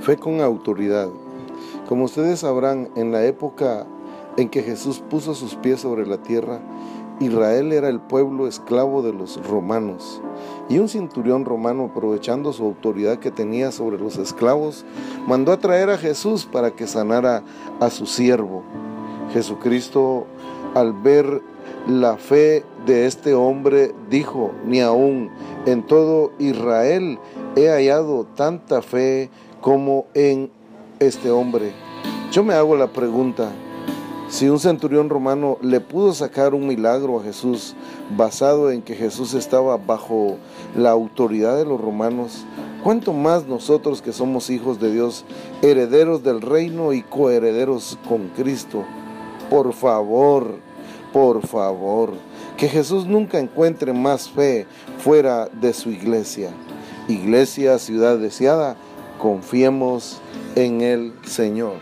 Fe con autoridad. Como ustedes sabrán, en la época en que Jesús puso sus pies sobre la tierra, Israel era el pueblo esclavo de los romanos. Y un centurión romano, aprovechando su autoridad que tenía sobre los esclavos, mandó a traer a Jesús para que sanara a su siervo. Jesucristo, al ver la fe de este hombre, dijo, ni aún en todo Israel he hallado tanta fe como en este hombre. Yo me hago la pregunta, si un centurión romano le pudo sacar un milagro a Jesús basado en que Jesús estaba bajo la autoridad de los romanos, ¿cuánto más nosotros que somos hijos de Dios, herederos del reino y coherederos con Cristo? Por favor, por favor, que Jesús nunca encuentre más fe fuera de su iglesia. Iglesia, ciudad deseada, confiemos en el Señor.